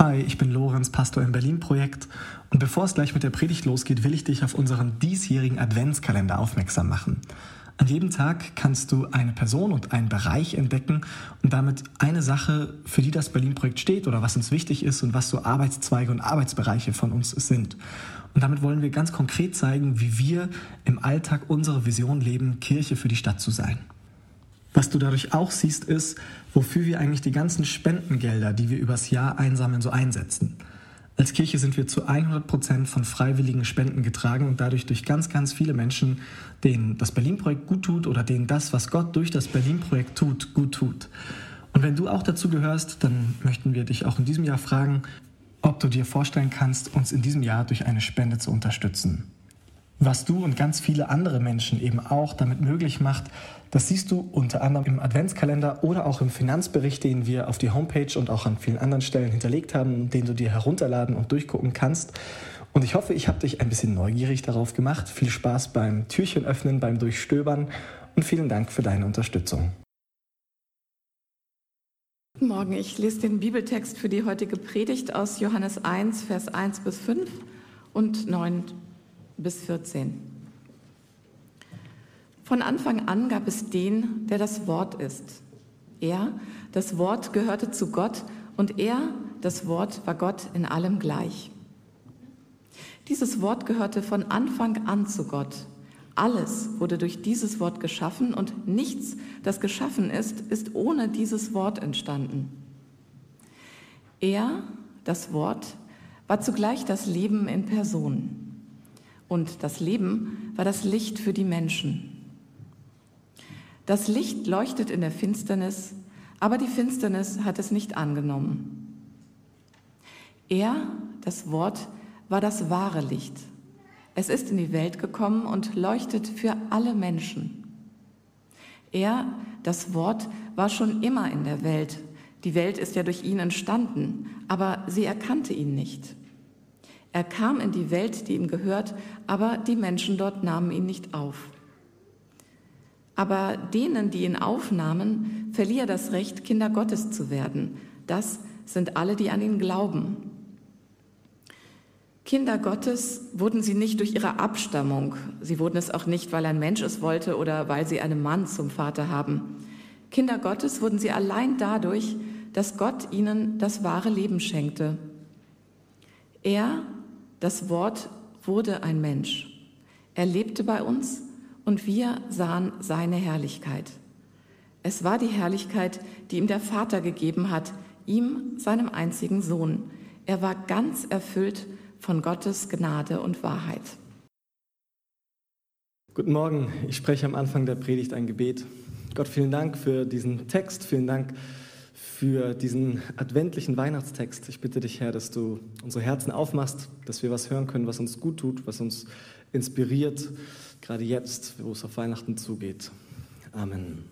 Hi, ich bin Lorenz, Pastor im Berlin-Projekt. Und bevor es gleich mit der Predigt losgeht, will ich dich auf unseren diesjährigen Adventskalender aufmerksam machen. An jedem Tag kannst du eine Person und einen Bereich entdecken und damit eine Sache, für die das Berlin-Projekt steht oder was uns wichtig ist und was so Arbeitszweige und Arbeitsbereiche von uns sind. Und damit wollen wir ganz konkret zeigen, wie wir im Alltag unsere Vision leben, Kirche für die Stadt zu sein. Was du dadurch auch siehst, ist, wofür wir eigentlich die ganzen Spendengelder, die wir übers Jahr einsammeln, so einsetzen. Als Kirche sind wir zu 100 Prozent von freiwilligen Spenden getragen und dadurch durch ganz, ganz viele Menschen, denen das Berlin-Projekt gut tut oder denen das, was Gott durch das Berlin-Projekt tut, gut tut. Und wenn du auch dazu gehörst, dann möchten wir dich auch in diesem Jahr fragen, ob du dir vorstellen kannst, uns in diesem Jahr durch eine Spende zu unterstützen. Was du und ganz viele andere Menschen eben auch damit möglich macht, das siehst du unter anderem im Adventskalender oder auch im Finanzbericht, den wir auf die Homepage und auch an vielen anderen Stellen hinterlegt haben, den du dir herunterladen und durchgucken kannst. Und ich hoffe, ich habe dich ein bisschen neugierig darauf gemacht. Viel Spaß beim Türchen öffnen, beim Durchstöbern und vielen Dank für deine Unterstützung. Guten Morgen, ich lese den Bibeltext für die heutige Predigt aus Johannes 1, Vers 1 bis 5 und 9 bis 14. Von Anfang an gab es den, der das Wort ist. Er, das Wort, gehörte zu Gott und er, das Wort, war Gott in allem gleich. Dieses Wort gehörte von Anfang an zu Gott. Alles wurde durch dieses Wort geschaffen und nichts, das geschaffen ist, ist ohne dieses Wort entstanden. Er, das Wort, war zugleich das Leben in Person. Und das Leben war das Licht für die Menschen. Das Licht leuchtet in der Finsternis, aber die Finsternis hat es nicht angenommen. Er, das Wort, war das wahre Licht. Es ist in die Welt gekommen und leuchtet für alle Menschen. Er, das Wort, war schon immer in der Welt. Die Welt ist ja durch ihn entstanden, aber sie erkannte ihn nicht. Er kam in die Welt, die ihm gehört, aber die Menschen dort nahmen ihn nicht auf. Aber denen, die ihn aufnahmen, verlieh er das Recht, Kinder Gottes zu werden. Das sind alle, die an ihn glauben. Kinder Gottes wurden sie nicht durch ihre Abstammung. Sie wurden es auch nicht, weil ein Mensch es wollte oder weil sie einen Mann zum Vater haben. Kinder Gottes wurden sie allein dadurch, dass Gott ihnen das wahre Leben schenkte. Er das Wort wurde ein Mensch. Er lebte bei uns und wir sahen seine Herrlichkeit. Es war die Herrlichkeit, die ihm der Vater gegeben hat, ihm, seinem einzigen Sohn. Er war ganz erfüllt von Gottes Gnade und Wahrheit. Guten Morgen, ich spreche am Anfang der Predigt ein Gebet. Gott, vielen Dank für diesen Text, vielen Dank für diesen adventlichen Weihnachtstext. Ich bitte dich, Herr, dass du unsere Herzen aufmachst, dass wir was hören können, was uns gut tut, was uns inspiriert, gerade jetzt, wo es auf Weihnachten zugeht. Amen.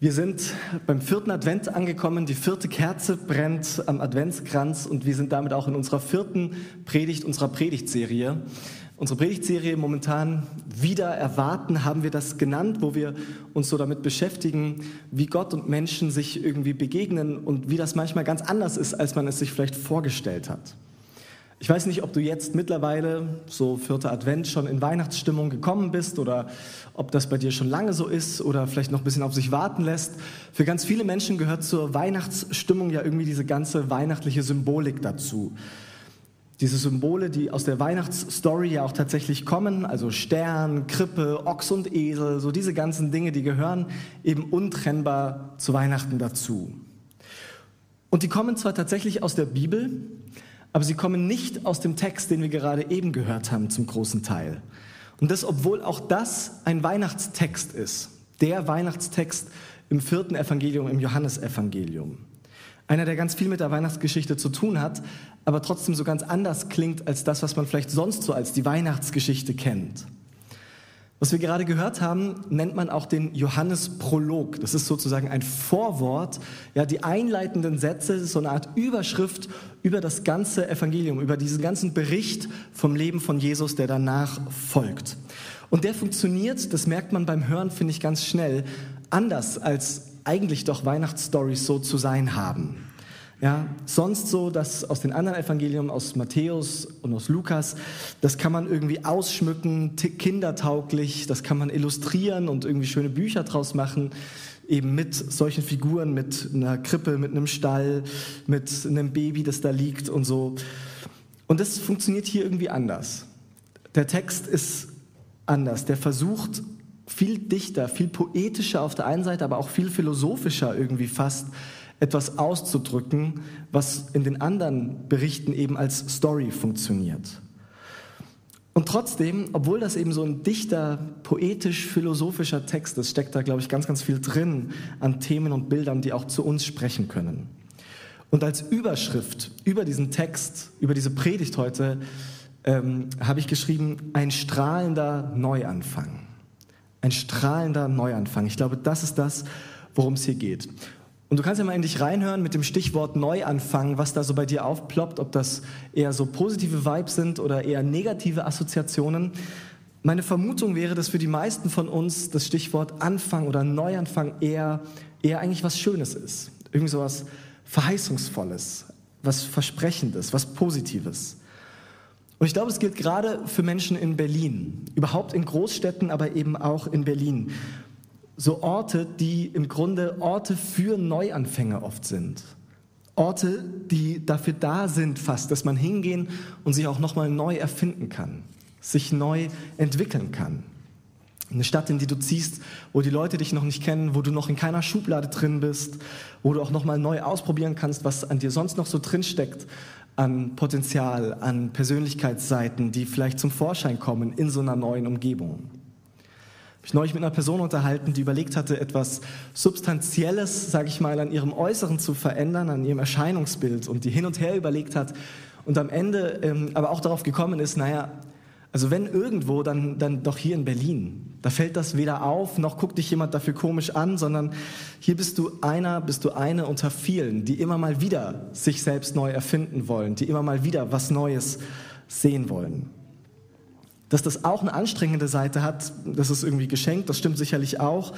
Wir sind beim vierten Advent angekommen. Die vierte Kerze brennt am Adventskranz und wir sind damit auch in unserer vierten Predigt unserer Predigtserie. Unsere Predigtserie momentan wieder erwarten, haben wir das genannt, wo wir uns so damit beschäftigen, wie Gott und Menschen sich irgendwie begegnen und wie das manchmal ganz anders ist, als man es sich vielleicht vorgestellt hat. Ich weiß nicht, ob du jetzt mittlerweile, so vierter Advent, schon in Weihnachtsstimmung gekommen bist oder ob das bei dir schon lange so ist oder vielleicht noch ein bisschen auf sich warten lässt. Für ganz viele Menschen gehört zur Weihnachtsstimmung ja irgendwie diese ganze weihnachtliche Symbolik dazu. Diese Symbole, die aus der Weihnachtsstory ja auch tatsächlich kommen, also Stern, Krippe, Ochs und Esel, so diese ganzen Dinge, die gehören eben untrennbar zu Weihnachten dazu. Und die kommen zwar tatsächlich aus der Bibel, aber sie kommen nicht aus dem Text, den wir gerade eben gehört haben, zum großen Teil. Und das, obwohl auch das ein Weihnachtstext ist, der Weihnachtstext im vierten Evangelium, im Johannesevangelium. Einer, der ganz viel mit der Weihnachtsgeschichte zu tun hat, aber trotzdem so ganz anders klingt als das, was man vielleicht sonst so als die Weihnachtsgeschichte kennt. Was wir gerade gehört haben, nennt man auch den Johannesprolog. Das ist sozusagen ein Vorwort, ja, die einleitenden Sätze, so eine Art Überschrift über das ganze Evangelium, über diesen ganzen Bericht vom Leben von Jesus, der danach folgt. Und der funktioniert, das merkt man beim Hören, finde ich ganz schnell, anders als eigentlich doch Weihnachtsstories so zu sein haben. Ja, sonst so, dass aus den anderen Evangelien, aus Matthäus und aus Lukas, das kann man irgendwie ausschmücken, kindertauglich, das kann man illustrieren und irgendwie schöne Bücher draus machen, eben mit solchen Figuren, mit einer Krippe, mit einem Stall, mit einem Baby, das da liegt und so. Und das funktioniert hier irgendwie anders. Der Text ist anders. Der versucht viel dichter, viel poetischer auf der einen Seite, aber auch viel philosophischer irgendwie fast etwas auszudrücken, was in den anderen Berichten eben als Story funktioniert. Und trotzdem, obwohl das eben so ein dichter, poetisch-philosophischer Text ist, steckt da, glaube ich, ganz, ganz viel drin an Themen und Bildern, die auch zu uns sprechen können. Und als Überschrift über diesen Text, über diese Predigt heute, ähm, habe ich geschrieben, ein strahlender Neuanfang. Ein strahlender Neuanfang. Ich glaube, das ist das, worum es hier geht. Und du kannst ja mal in dich reinhören mit dem Stichwort Neuanfang, was da so bei dir aufploppt, ob das eher so positive Vibes sind oder eher negative Assoziationen. Meine Vermutung wäre, dass für die meisten von uns das Stichwort Anfang oder Neuanfang eher, eher eigentlich was Schönes ist. Irgendwie so was Verheißungsvolles, was Versprechendes, was Positives. Und ich glaube, es gilt gerade für Menschen in Berlin, überhaupt in Großstädten, aber eben auch in Berlin so Orte, die im Grunde Orte für Neuanfänger oft sind. Orte, die dafür da sind fast, dass man hingehen und sich auch nochmal neu erfinden kann, sich neu entwickeln kann. Eine Stadt, in die du ziehst, wo die Leute dich noch nicht kennen, wo du noch in keiner Schublade drin bist, wo du auch nochmal neu ausprobieren kannst, was an dir sonst noch so drin steckt, an Potenzial, an Persönlichkeitsseiten, die vielleicht zum Vorschein kommen in so einer neuen Umgebung. Mich neulich mit einer Person unterhalten, die überlegt hatte, etwas Substanzielles, sage ich mal, an ihrem Äußeren zu verändern, an ihrem Erscheinungsbild und die hin und her überlegt hat und am Ende ähm, aber auch darauf gekommen ist, naja, also wenn irgendwo, dann, dann doch hier in Berlin. Da fällt das weder auf, noch guckt dich jemand dafür komisch an, sondern hier bist du einer, bist du eine unter vielen, die immer mal wieder sich selbst neu erfinden wollen, die immer mal wieder was Neues sehen wollen. Dass das auch eine anstrengende Seite hat, das ist irgendwie geschenkt, das stimmt sicherlich auch.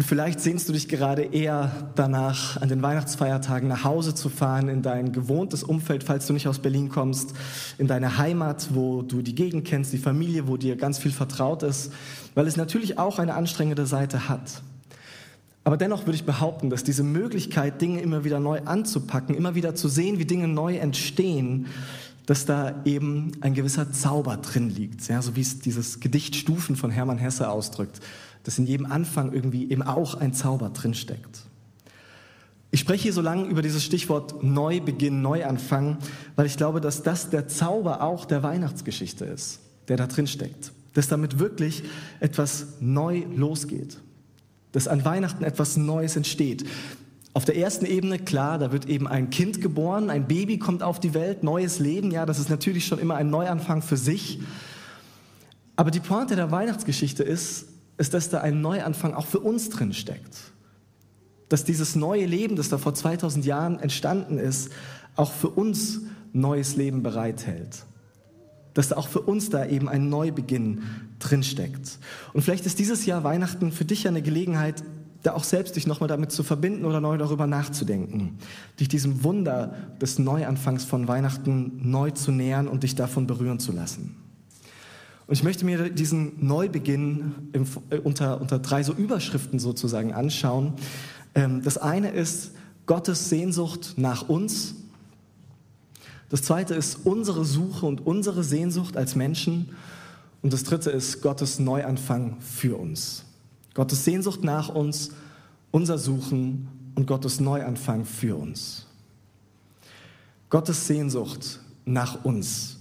Und vielleicht sehnst du dich gerade eher danach, an den Weihnachtsfeiertagen nach Hause zu fahren, in dein gewohntes Umfeld, falls du nicht aus Berlin kommst, in deine Heimat, wo du die Gegend kennst, die Familie, wo dir ganz viel vertraut ist, weil es natürlich auch eine anstrengende Seite hat. Aber dennoch würde ich behaupten, dass diese Möglichkeit, Dinge immer wieder neu anzupacken, immer wieder zu sehen, wie Dinge neu entstehen, dass da eben ein gewisser Zauber drin liegt, ja, so wie es dieses Gedicht Stufen von Hermann Hesse ausdrückt, dass in jedem Anfang irgendwie eben auch ein Zauber drin steckt. Ich spreche hier so lange über dieses Stichwort Neubeginn, Neuanfang, weil ich glaube, dass das der Zauber auch der Weihnachtsgeschichte ist, der da drin steckt. Dass damit wirklich etwas neu losgeht. Dass an Weihnachten etwas Neues entsteht. Auf der ersten Ebene, klar, da wird eben ein Kind geboren, ein Baby kommt auf die Welt, neues Leben, ja, das ist natürlich schon immer ein Neuanfang für sich. Aber die Pointe der Weihnachtsgeschichte ist, ist, dass da ein Neuanfang auch für uns drin steckt. Dass dieses neue Leben, das da vor 2000 Jahren entstanden ist, auch für uns neues Leben bereithält. Dass da auch für uns da eben ein Neubeginn drinsteckt. Und vielleicht ist dieses Jahr Weihnachten für dich eine Gelegenheit, da auch selbst dich nochmal damit zu verbinden oder neu darüber nachzudenken, dich diesem Wunder des Neuanfangs von Weihnachten neu zu nähern und dich davon berühren zu lassen. Und ich möchte mir diesen Neubeginn im, äh, unter, unter drei so Überschriften sozusagen anschauen. Ähm, das eine ist Gottes Sehnsucht nach uns. Das zweite ist unsere Suche und unsere Sehnsucht als Menschen. Und das dritte ist Gottes Neuanfang für uns. Gottes Sehnsucht nach uns, unser Suchen und Gottes Neuanfang für uns. Gottes Sehnsucht nach uns.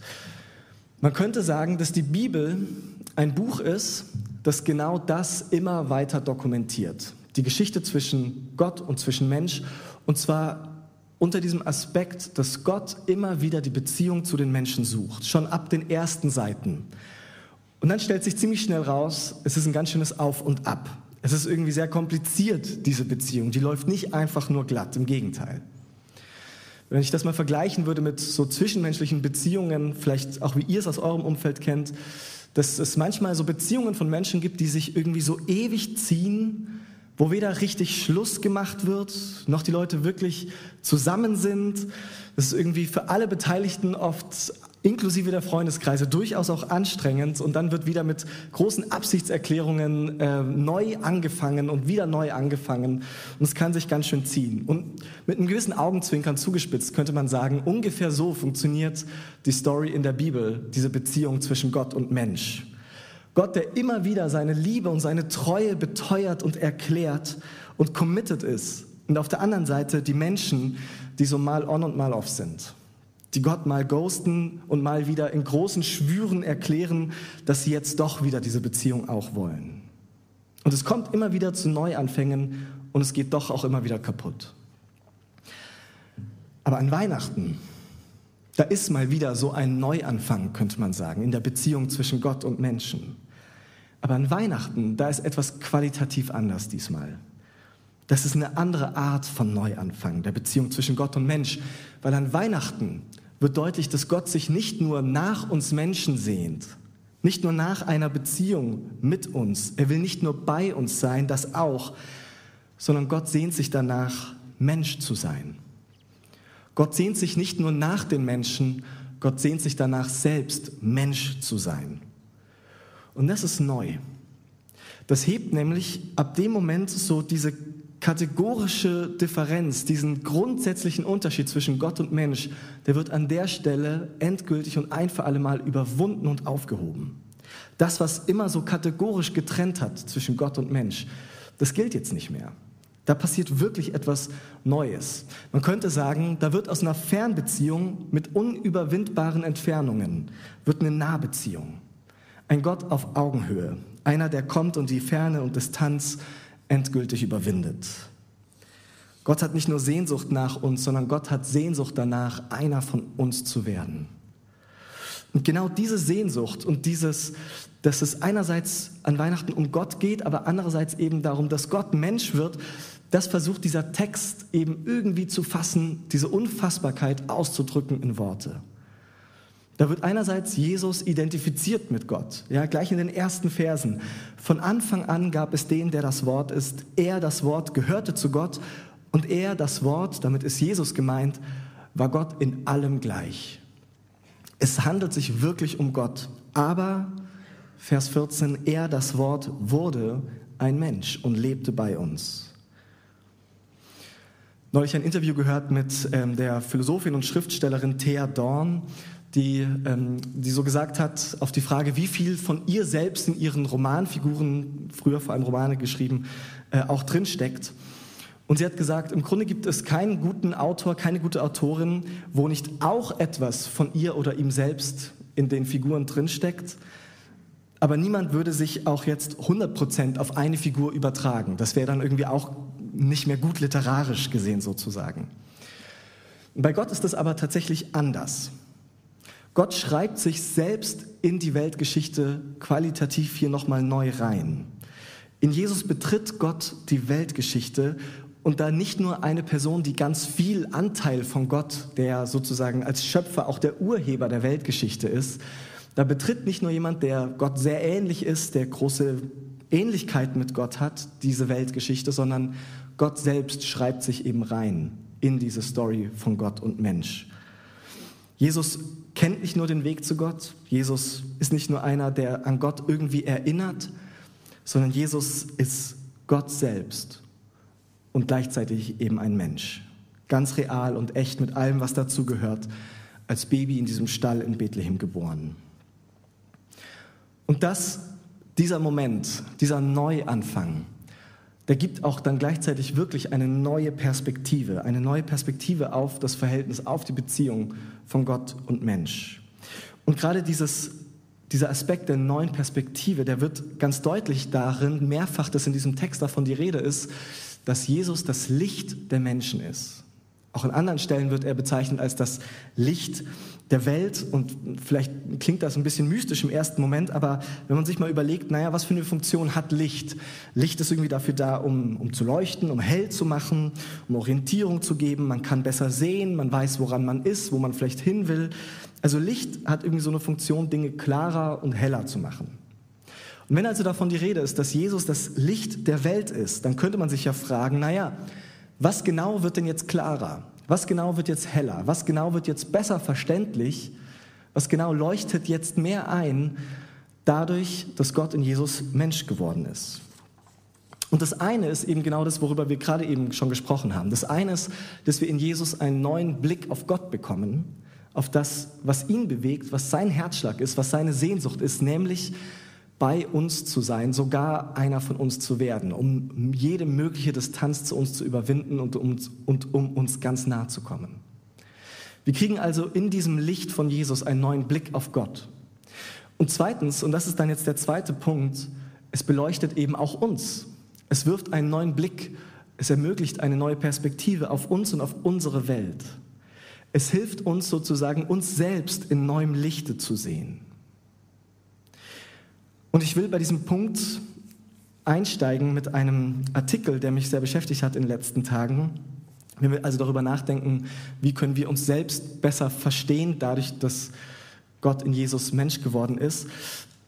Man könnte sagen, dass die Bibel ein Buch ist, das genau das immer weiter dokumentiert. Die Geschichte zwischen Gott und zwischen Mensch. Und zwar unter diesem Aspekt, dass Gott immer wieder die Beziehung zu den Menschen sucht. Schon ab den ersten Seiten. Und dann stellt sich ziemlich schnell raus, es ist ein ganz schönes Auf und Ab. Es ist irgendwie sehr kompliziert, diese Beziehung. Die läuft nicht einfach nur glatt, im Gegenteil. Wenn ich das mal vergleichen würde mit so zwischenmenschlichen Beziehungen, vielleicht auch wie ihr es aus eurem Umfeld kennt, dass es manchmal so Beziehungen von Menschen gibt, die sich irgendwie so ewig ziehen, wo weder richtig Schluss gemacht wird, noch die Leute wirklich zusammen sind. Das ist irgendwie für alle Beteiligten oft inklusive der Freundeskreise durchaus auch anstrengend und dann wird wieder mit großen Absichtserklärungen äh, neu angefangen und wieder neu angefangen und es kann sich ganz schön ziehen. Und mit einem gewissen Augenzwinkern zugespitzt könnte man sagen, ungefähr so funktioniert die Story in der Bibel, diese Beziehung zwischen Gott und Mensch. Gott, der immer wieder seine Liebe und seine Treue beteuert und erklärt und committed ist. Und auf der anderen Seite die Menschen, die so mal on und mal off sind. Die Gott mal ghosten und mal wieder in großen Schwüren erklären, dass sie jetzt doch wieder diese Beziehung auch wollen. Und es kommt immer wieder zu Neuanfängen und es geht doch auch immer wieder kaputt. Aber an Weihnachten, da ist mal wieder so ein Neuanfang, könnte man sagen, in der Beziehung zwischen Gott und Menschen. Aber an Weihnachten, da ist etwas qualitativ anders diesmal. Das ist eine andere Art von Neuanfang der Beziehung zwischen Gott und Mensch, weil an Weihnachten wird deutlich, dass Gott sich nicht nur nach uns Menschen sehnt, nicht nur nach einer Beziehung mit uns, er will nicht nur bei uns sein, das auch, sondern Gott sehnt sich danach, Mensch zu sein. Gott sehnt sich nicht nur nach den Menschen, Gott sehnt sich danach selbst, Mensch zu sein. Und das ist neu. Das hebt nämlich ab dem Moment so diese kategorische Differenz, diesen grundsätzlichen Unterschied zwischen Gott und Mensch, der wird an der Stelle endgültig und ein für alle Mal überwunden und aufgehoben. Das, was immer so kategorisch getrennt hat zwischen Gott und Mensch, das gilt jetzt nicht mehr. Da passiert wirklich etwas Neues. Man könnte sagen, da wird aus einer Fernbeziehung mit unüberwindbaren Entfernungen, wird eine Nahbeziehung. Ein Gott auf Augenhöhe. Einer, der kommt und die Ferne und Distanz endgültig überwindet. Gott hat nicht nur Sehnsucht nach uns, sondern Gott hat Sehnsucht danach, einer von uns zu werden. Und genau diese Sehnsucht und dieses, dass es einerseits an Weihnachten um Gott geht, aber andererseits eben darum, dass Gott Mensch wird, das versucht dieser Text eben irgendwie zu fassen, diese Unfassbarkeit auszudrücken in Worte. Da wird einerseits Jesus identifiziert mit Gott, ja, gleich in den ersten Versen. Von Anfang an gab es den, der das Wort ist. Er, das Wort, gehörte zu Gott und er, das Wort, damit ist Jesus gemeint, war Gott in allem gleich. Es handelt sich wirklich um Gott. Aber, Vers 14, er, das Wort, wurde ein Mensch und lebte bei uns. Neulich ein Interview gehört mit ähm, der Philosophin und Schriftstellerin Thea Dorn die, ähm, die so gesagt hat, auf die Frage, wie viel von ihr selbst in ihren Romanfiguren, früher vor allem Romane geschrieben, äh, auch drinsteckt. Und sie hat gesagt, im Grunde gibt es keinen guten Autor, keine gute Autorin, wo nicht auch etwas von ihr oder ihm selbst in den Figuren drinsteckt. Aber niemand würde sich auch jetzt 100% auf eine Figur übertragen. Das wäre dann irgendwie auch nicht mehr gut literarisch gesehen sozusagen. Bei Gott ist das aber tatsächlich anders. Gott schreibt sich selbst in die Weltgeschichte qualitativ hier nochmal neu rein. In Jesus betritt Gott die Weltgeschichte und da nicht nur eine Person, die ganz viel Anteil von Gott, der sozusagen als Schöpfer auch der Urheber der Weltgeschichte ist, da betritt nicht nur jemand, der Gott sehr ähnlich ist, der große Ähnlichkeit mit Gott hat, diese Weltgeschichte, sondern Gott selbst schreibt sich eben rein in diese Story von Gott und Mensch. Jesus kennt nicht nur den Weg zu Gott, Jesus ist nicht nur einer, der an Gott irgendwie erinnert, sondern Jesus ist Gott selbst und gleichzeitig eben ein Mensch. Ganz real und echt mit allem, was dazu gehört, als Baby in diesem Stall in Bethlehem geboren. Und das, dieser Moment, dieser Neuanfang, der gibt auch dann gleichzeitig wirklich eine neue Perspektive, eine neue Perspektive auf das Verhältnis, auf die Beziehung von Gott und Mensch. Und gerade dieses, dieser Aspekt der neuen Perspektive, der wird ganz deutlich darin, mehrfach, dass in diesem Text davon die Rede ist, dass Jesus das Licht der Menschen ist. Auch an anderen Stellen wird er bezeichnet als das Licht der Welt und vielleicht klingt das ein bisschen mystisch im ersten Moment, aber wenn man sich mal überlegt, naja, was für eine Funktion hat Licht? Licht ist irgendwie dafür da, um, um zu leuchten, um hell zu machen, um Orientierung zu geben, man kann besser sehen, man weiß, woran man ist, wo man vielleicht hin will. Also Licht hat irgendwie so eine Funktion, Dinge klarer und heller zu machen. Und wenn also davon die Rede ist, dass Jesus das Licht der Welt ist, dann könnte man sich ja fragen, naja, was genau wird denn jetzt klarer? Was genau wird jetzt heller? Was genau wird jetzt besser verständlich? Was genau leuchtet jetzt mehr ein dadurch, dass Gott in Jesus Mensch geworden ist? Und das eine ist eben genau das, worüber wir gerade eben schon gesprochen haben. Das eine ist, dass wir in Jesus einen neuen Blick auf Gott bekommen, auf das, was ihn bewegt, was sein Herzschlag ist, was seine Sehnsucht ist, nämlich bei uns zu sein, sogar einer von uns zu werden, um jede mögliche Distanz zu uns zu überwinden und um, und um uns ganz nah zu kommen. Wir kriegen also in diesem Licht von Jesus einen neuen Blick auf Gott. Und zweitens, und das ist dann jetzt der zweite Punkt, es beleuchtet eben auch uns. Es wirft einen neuen Blick, es ermöglicht eine neue Perspektive auf uns und auf unsere Welt. Es hilft uns sozusagen, uns selbst in neuem Lichte zu sehen. Und ich will bei diesem Punkt einsteigen mit einem Artikel, der mich sehr beschäftigt hat in den letzten Tagen. Wenn wir also darüber nachdenken, wie können wir uns selbst besser verstehen, dadurch, dass Gott in Jesus Mensch geworden ist.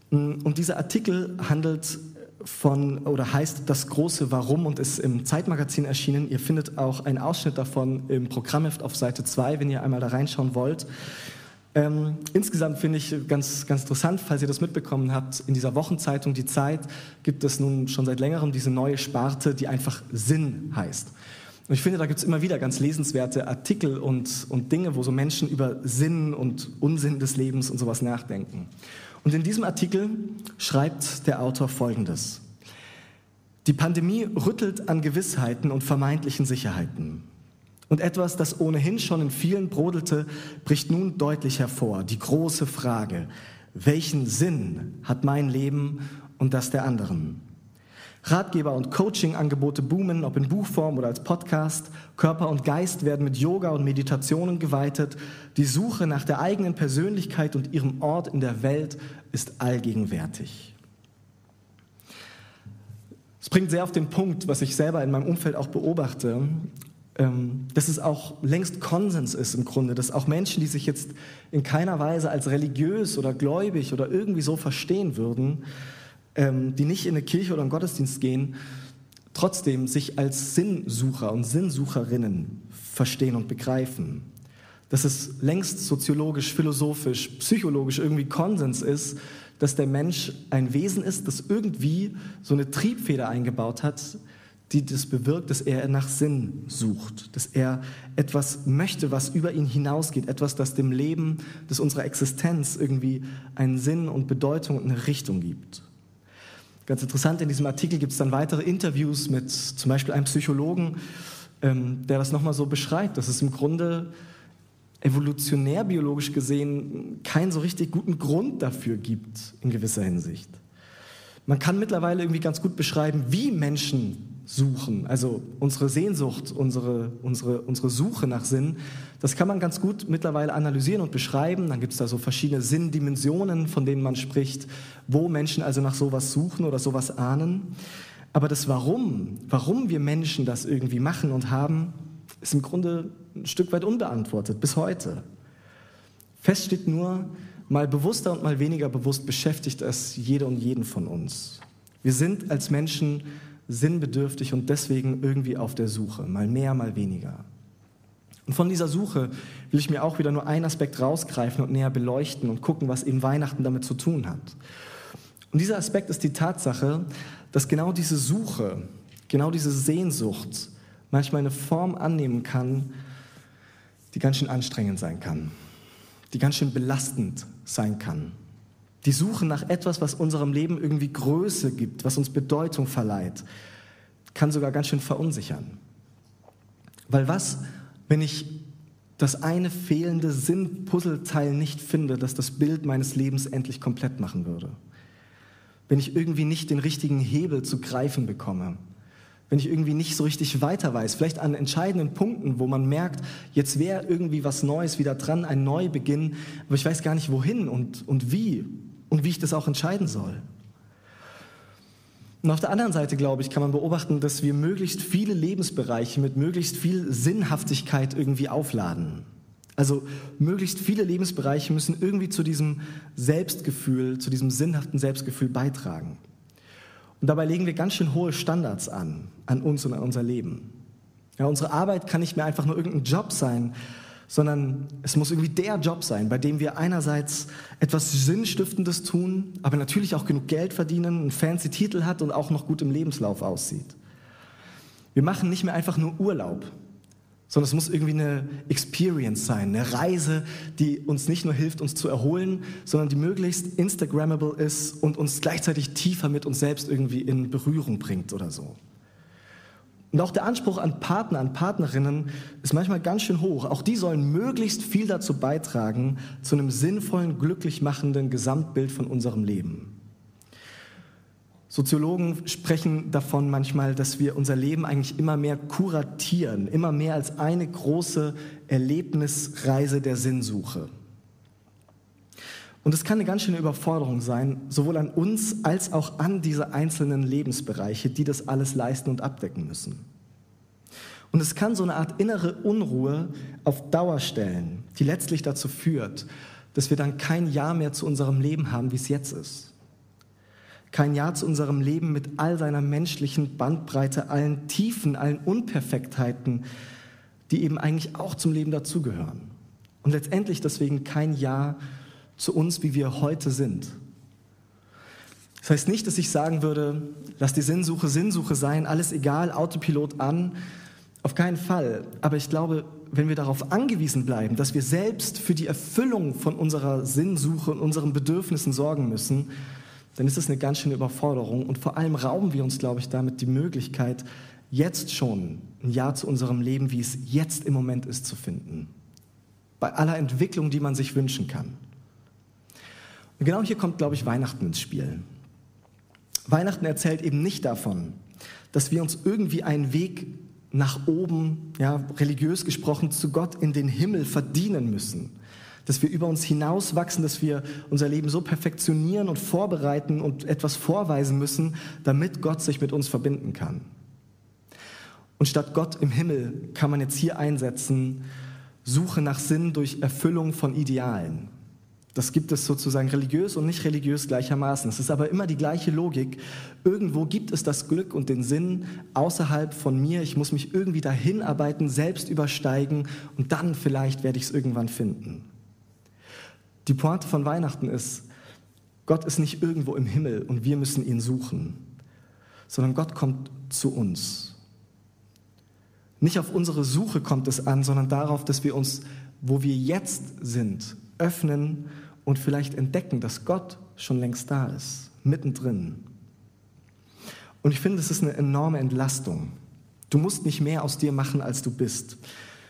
Und dieser Artikel handelt von oder heißt das große Warum und ist im Zeitmagazin erschienen. Ihr findet auch einen Ausschnitt davon im Programmheft auf Seite 2, wenn ihr einmal da reinschauen wollt. Ähm, insgesamt finde ich ganz, ganz interessant, falls ihr das mitbekommen habt, in dieser Wochenzeitung Die Zeit gibt es nun schon seit längerem diese neue Sparte, die einfach Sinn heißt. Und ich finde, da gibt es immer wieder ganz lesenswerte Artikel und, und Dinge, wo so Menschen über Sinn und Unsinn des Lebens und sowas nachdenken. Und in diesem Artikel schreibt der Autor Folgendes. Die Pandemie rüttelt an Gewissheiten und vermeintlichen Sicherheiten. Und etwas, das ohnehin schon in vielen brodelte, bricht nun deutlich hervor. Die große Frage, welchen Sinn hat mein Leben und das der anderen? Ratgeber und Coaching-Angebote boomen, ob in Buchform oder als Podcast. Körper und Geist werden mit Yoga und Meditationen geweitet. Die Suche nach der eigenen Persönlichkeit und ihrem Ort in der Welt ist allgegenwärtig. Es bringt sehr auf den Punkt, was ich selber in meinem Umfeld auch beobachte dass es auch längst Konsens ist im Grunde, dass auch Menschen, die sich jetzt in keiner Weise als religiös oder gläubig oder irgendwie so verstehen würden, ähm, die nicht in eine Kirche oder einen Gottesdienst gehen, trotzdem sich als Sinnsucher und Sinnsucherinnen verstehen und begreifen. Dass es längst soziologisch, philosophisch, psychologisch irgendwie Konsens ist, dass der Mensch ein Wesen ist, das irgendwie so eine Triebfeder eingebaut hat, die das bewirkt, dass er nach Sinn sucht, dass er etwas möchte, was über ihn hinausgeht, etwas, das dem Leben, das unserer Existenz irgendwie einen Sinn und Bedeutung und eine Richtung gibt. Ganz interessant, in diesem Artikel gibt es dann weitere Interviews mit zum Beispiel einem Psychologen, ähm, der das nochmal so beschreibt, dass es im Grunde evolutionär biologisch gesehen keinen so richtig guten Grund dafür gibt in gewisser Hinsicht. Man kann mittlerweile irgendwie ganz gut beschreiben, wie Menschen suchen, also unsere Sehnsucht, unsere, unsere, unsere Suche nach Sinn, das kann man ganz gut mittlerweile analysieren und beschreiben. Dann gibt es da so verschiedene Sinndimensionen, von denen man spricht, wo Menschen also nach sowas suchen oder sowas ahnen. Aber das Warum, warum wir Menschen das irgendwie machen und haben, ist im Grunde ein Stück weit unbeantwortet bis heute. Fest steht nur, mal bewusster und mal weniger bewusst beschäftigt es jede und jeden von uns. Wir sind als Menschen sinnbedürftig und deswegen irgendwie auf der Suche, mal mehr, mal weniger. Und von dieser Suche will ich mir auch wieder nur einen Aspekt rausgreifen und näher beleuchten und gucken, was eben Weihnachten damit zu tun hat. Und dieser Aspekt ist die Tatsache, dass genau diese Suche, genau diese Sehnsucht manchmal eine Form annehmen kann, die ganz schön anstrengend sein kann, die ganz schön belastend sein kann. Die Suche nach etwas, was unserem Leben irgendwie Größe gibt, was uns Bedeutung verleiht, kann sogar ganz schön verunsichern. Weil was, wenn ich das eine fehlende Sinnpuzzleteil nicht finde, das das Bild meines Lebens endlich komplett machen würde? Wenn ich irgendwie nicht den richtigen Hebel zu greifen bekomme? Wenn ich irgendwie nicht so richtig weiter weiß? Vielleicht an entscheidenden Punkten, wo man merkt, jetzt wäre irgendwie was Neues wieder dran, ein Neubeginn, aber ich weiß gar nicht wohin und, und wie und wie ich das auch entscheiden soll. Und auf der anderen Seite, glaube ich, kann man beobachten, dass wir möglichst viele Lebensbereiche mit möglichst viel Sinnhaftigkeit irgendwie aufladen. Also möglichst viele Lebensbereiche müssen irgendwie zu diesem Selbstgefühl, zu diesem sinnhaften Selbstgefühl beitragen. Und dabei legen wir ganz schön hohe Standards an, an uns und an unser Leben. Ja, unsere Arbeit kann nicht mehr einfach nur irgendein Job sein, sondern es muss irgendwie der Job sein, bei dem wir einerseits etwas Sinnstiftendes tun, aber natürlich auch genug Geld verdienen, einen fancy Titel hat und auch noch gut im Lebenslauf aussieht. Wir machen nicht mehr einfach nur Urlaub, sondern es muss irgendwie eine Experience sein, eine Reise, die uns nicht nur hilft, uns zu erholen, sondern die möglichst Instagrammable ist und uns gleichzeitig tiefer mit uns selbst irgendwie in Berührung bringt oder so. Und auch der Anspruch an Partner, an Partnerinnen ist manchmal ganz schön hoch. Auch die sollen möglichst viel dazu beitragen, zu einem sinnvollen, glücklich machenden Gesamtbild von unserem Leben. Soziologen sprechen davon manchmal, dass wir unser Leben eigentlich immer mehr kuratieren, immer mehr als eine große Erlebnisreise der Sinnsuche. Und es kann eine ganz schöne Überforderung sein, sowohl an uns als auch an diese einzelnen Lebensbereiche, die das alles leisten und abdecken müssen. Und es kann so eine Art innere Unruhe auf Dauer stellen, die letztlich dazu führt, dass wir dann kein Ja mehr zu unserem Leben haben, wie es jetzt ist. Kein Ja zu unserem Leben mit all seiner menschlichen Bandbreite, allen Tiefen, allen Unperfektheiten, die eben eigentlich auch zum Leben dazugehören. Und letztendlich deswegen kein Ja uns, wie wir heute sind. Das heißt nicht, dass ich sagen würde, lass die Sinnsuche Sinnsuche sein, alles egal, Autopilot an. Auf keinen Fall. Aber ich glaube, wenn wir darauf angewiesen bleiben, dass wir selbst für die Erfüllung von unserer Sinnsuche und unseren Bedürfnissen sorgen müssen, dann ist das eine ganz schöne Überforderung. Und vor allem rauben wir uns, glaube ich, damit die Möglichkeit, jetzt schon ein Ja zu unserem Leben, wie es jetzt im Moment ist, zu finden. Bei aller Entwicklung, die man sich wünschen kann. Und genau hier kommt, glaube ich, Weihnachten ins Spiel. Weihnachten erzählt eben nicht davon, dass wir uns irgendwie einen Weg nach oben, ja, religiös gesprochen, zu Gott in den Himmel verdienen müssen. Dass wir über uns hinauswachsen, dass wir unser Leben so perfektionieren und vorbereiten und etwas vorweisen müssen, damit Gott sich mit uns verbinden kann. Und statt Gott im Himmel kann man jetzt hier einsetzen, Suche nach Sinn durch Erfüllung von Idealen. Das gibt es sozusagen religiös und nicht religiös gleichermaßen. Es ist aber immer die gleiche Logik. Irgendwo gibt es das Glück und den Sinn außerhalb von mir. Ich muss mich irgendwie dahin arbeiten, selbst übersteigen und dann vielleicht werde ich es irgendwann finden. Die Pointe von Weihnachten ist, Gott ist nicht irgendwo im Himmel und wir müssen ihn suchen, sondern Gott kommt zu uns. Nicht auf unsere Suche kommt es an, sondern darauf, dass wir uns, wo wir jetzt sind, öffnen und vielleicht entdecken, dass Gott schon längst da ist, mittendrin. Und ich finde, es ist eine enorme Entlastung. Du musst nicht mehr aus dir machen, als du bist.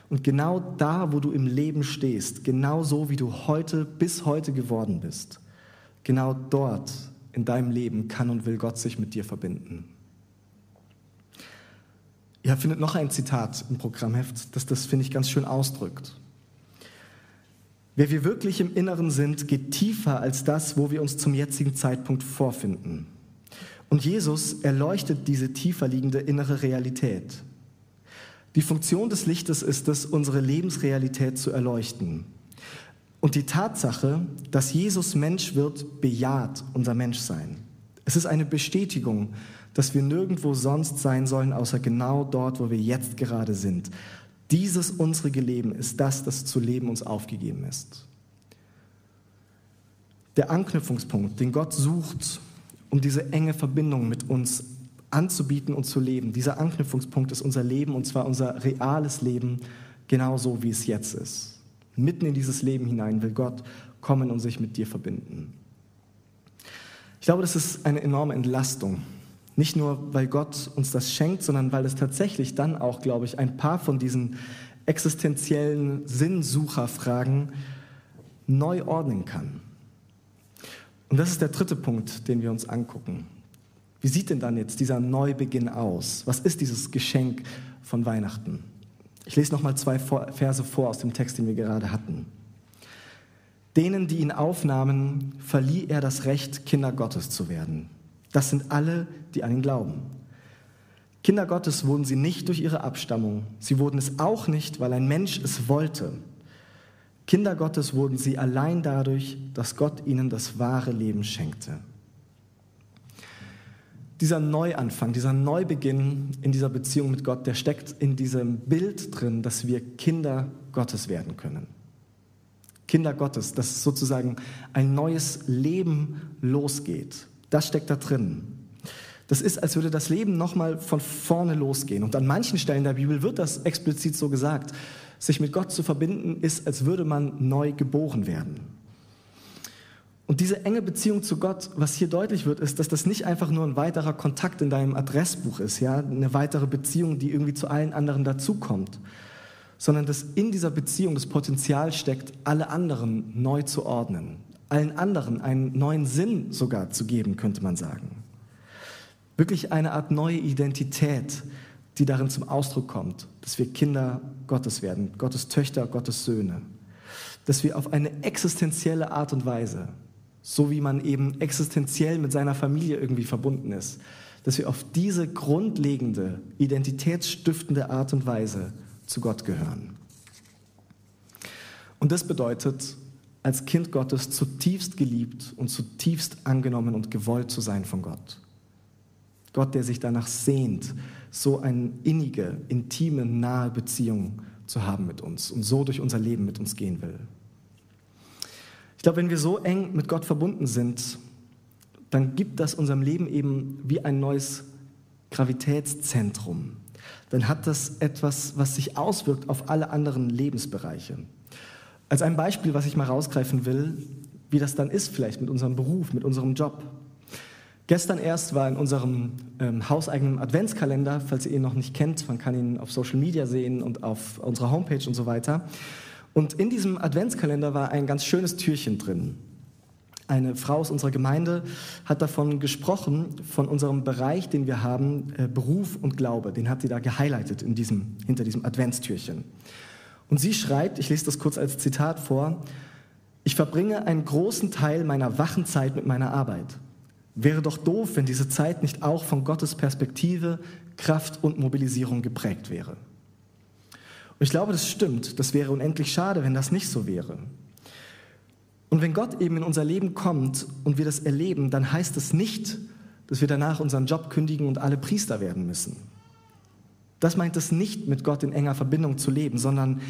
Und genau da, wo du im Leben stehst, genau so, wie du heute bis heute geworden bist, genau dort in deinem Leben kann und will Gott sich mit dir verbinden. Ihr findet noch ein Zitat im Programmheft, das das, finde ich, ganz schön ausdrückt. Wer wir wirklich im Inneren sind, geht tiefer als das, wo wir uns zum jetzigen Zeitpunkt vorfinden. Und Jesus erleuchtet diese tiefer liegende innere Realität. Die Funktion des Lichtes ist es, unsere Lebensrealität zu erleuchten. Und die Tatsache, dass Jesus Mensch wird, bejaht unser Menschsein. Es ist eine Bestätigung, dass wir nirgendwo sonst sein sollen, außer genau dort, wo wir jetzt gerade sind. Dieses unsere Leben ist das, das zu leben uns aufgegeben ist. Der Anknüpfungspunkt, den Gott sucht, um diese enge Verbindung mit uns anzubieten und zu leben, dieser Anknüpfungspunkt ist unser Leben und zwar unser reales Leben, genauso wie es jetzt ist. Mitten in dieses Leben hinein will Gott kommen und sich mit dir verbinden. Ich glaube, das ist eine enorme Entlastung nicht nur, weil Gott uns das schenkt, sondern weil es tatsächlich dann auch, glaube ich, ein paar von diesen existenziellen Sinnsucherfragen neu ordnen kann. Und das ist der dritte Punkt, den wir uns angucken. Wie sieht denn dann jetzt dieser Neubeginn aus? Was ist dieses Geschenk von Weihnachten? Ich lese noch mal zwei Verse vor aus dem Text, den wir gerade hatten. Denen, die ihn aufnahmen, verlieh er das Recht, Kinder Gottes zu werden. Das sind alle, die an ihn glauben. Kinder Gottes wurden sie nicht durch ihre Abstammung. Sie wurden es auch nicht, weil ein Mensch es wollte. Kinder Gottes wurden sie allein dadurch, dass Gott ihnen das wahre Leben schenkte. dieser Neuanfang, dieser Neubeginn in dieser Beziehung mit Gott, der steckt in diesem Bild drin, dass wir Kinder Gottes werden können. Kinder Gottes, dass sozusagen ein neues Leben losgeht. Das steckt da drin. Das ist, als würde das Leben nochmal von vorne losgehen. Und an manchen Stellen der Bibel wird das explizit so gesagt. Sich mit Gott zu verbinden, ist, als würde man neu geboren werden. Und diese enge Beziehung zu Gott, was hier deutlich wird, ist, dass das nicht einfach nur ein weiterer Kontakt in deinem Adressbuch ist, ja, eine weitere Beziehung, die irgendwie zu allen anderen dazukommt, sondern dass in dieser Beziehung das Potenzial steckt, alle anderen neu zu ordnen, allen anderen einen neuen Sinn sogar zu geben, könnte man sagen. Wirklich eine Art neue Identität, die darin zum Ausdruck kommt, dass wir Kinder Gottes werden, Gottes Töchter, Gottes Söhne, dass wir auf eine existenzielle Art und Weise so wie man eben existenziell mit seiner Familie irgendwie verbunden ist, dass wir auf diese grundlegende, identitätsstiftende Art und Weise zu Gott gehören. Und das bedeutet, als Kind Gottes zutiefst geliebt und zutiefst angenommen und gewollt zu sein von Gott. Gott, der sich danach sehnt, so eine innige, intime, nahe Beziehung zu haben mit uns und so durch unser Leben mit uns gehen will. Ich glaube, wenn wir so eng mit Gott verbunden sind, dann gibt das unserem Leben eben wie ein neues Gravitätszentrum. Dann hat das etwas, was sich auswirkt auf alle anderen Lebensbereiche. Als ein Beispiel, was ich mal rausgreifen will, wie das dann ist vielleicht mit unserem Beruf, mit unserem Job. Gestern erst war in unserem ähm, hauseigenen Adventskalender, falls ihr ihn noch nicht kennt, man kann ihn auf Social Media sehen und auf unserer Homepage und so weiter, und in diesem Adventskalender war ein ganz schönes Türchen drin. Eine Frau aus unserer Gemeinde hat davon gesprochen, von unserem Bereich, den wir haben, äh, Beruf und Glaube. Den hat sie da gehighlightet in diesem, hinter diesem Adventstürchen. Und sie schreibt, ich lese das kurz als Zitat vor, ich verbringe einen großen Teil meiner wachen Zeit mit meiner Arbeit. Wäre doch doof, wenn diese Zeit nicht auch von Gottes Perspektive, Kraft und Mobilisierung geprägt wäre. Und ich glaube, das stimmt. Das wäre unendlich schade, wenn das nicht so wäre. Und wenn Gott eben in unser Leben kommt und wir das erleben, dann heißt es das nicht, dass wir danach unseren Job kündigen und alle Priester werden müssen. Das meint es nicht, mit Gott in enger Verbindung zu leben, sondern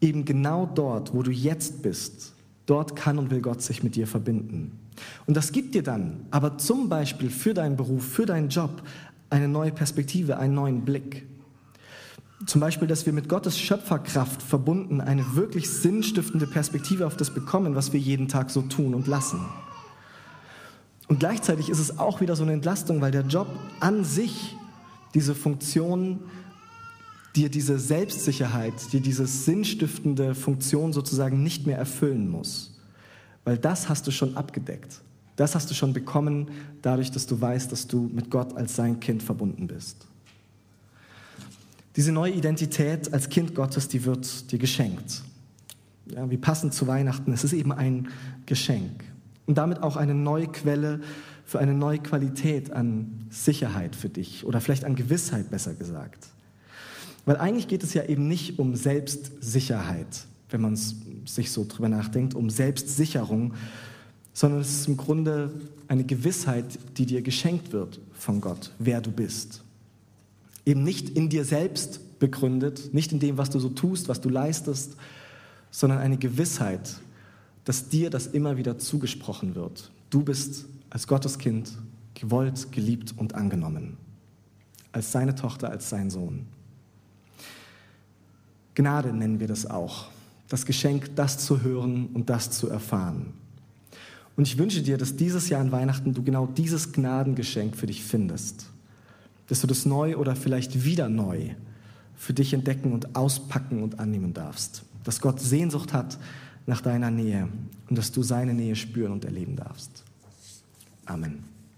eben genau dort, wo du jetzt bist, dort kann und will Gott sich mit dir verbinden. Und das gibt dir dann aber zum Beispiel für deinen Beruf, für deinen Job eine neue Perspektive, einen neuen Blick. Zum Beispiel, dass wir mit Gottes Schöpferkraft verbunden eine wirklich sinnstiftende Perspektive auf das bekommen, was wir jeden Tag so tun und lassen. Und gleichzeitig ist es auch wieder so eine Entlastung, weil der Job an sich diese Funktion, dir diese Selbstsicherheit, dir diese sinnstiftende Funktion sozusagen nicht mehr erfüllen muss. Weil das hast du schon abgedeckt. Das hast du schon bekommen, dadurch, dass du weißt, dass du mit Gott als sein Kind verbunden bist. Diese neue Identität als Kind Gottes, die wird dir geschenkt. Ja, wie passend zu Weihnachten, es ist eben ein Geschenk. Und damit auch eine neue Quelle für eine neue Qualität an Sicherheit für dich oder vielleicht an Gewissheit besser gesagt. Weil eigentlich geht es ja eben nicht um Selbstsicherheit, wenn man sich so drüber nachdenkt, um Selbstsicherung, sondern es ist im Grunde eine Gewissheit, die dir geschenkt wird von Gott, wer du bist. Eben nicht in dir selbst begründet, nicht in dem, was du so tust, was du leistest, sondern eine Gewissheit, dass dir das immer wieder zugesprochen wird. Du bist als Gotteskind gewollt, geliebt und angenommen. Als seine Tochter, als sein Sohn. Gnade nennen wir das auch. Das Geschenk, das zu hören und das zu erfahren. Und ich wünsche dir, dass dieses Jahr an Weihnachten du genau dieses Gnadengeschenk für dich findest dass du das neu oder vielleicht wieder neu für dich entdecken und auspacken und annehmen darfst. Dass Gott Sehnsucht hat nach deiner Nähe und dass du seine Nähe spüren und erleben darfst. Amen.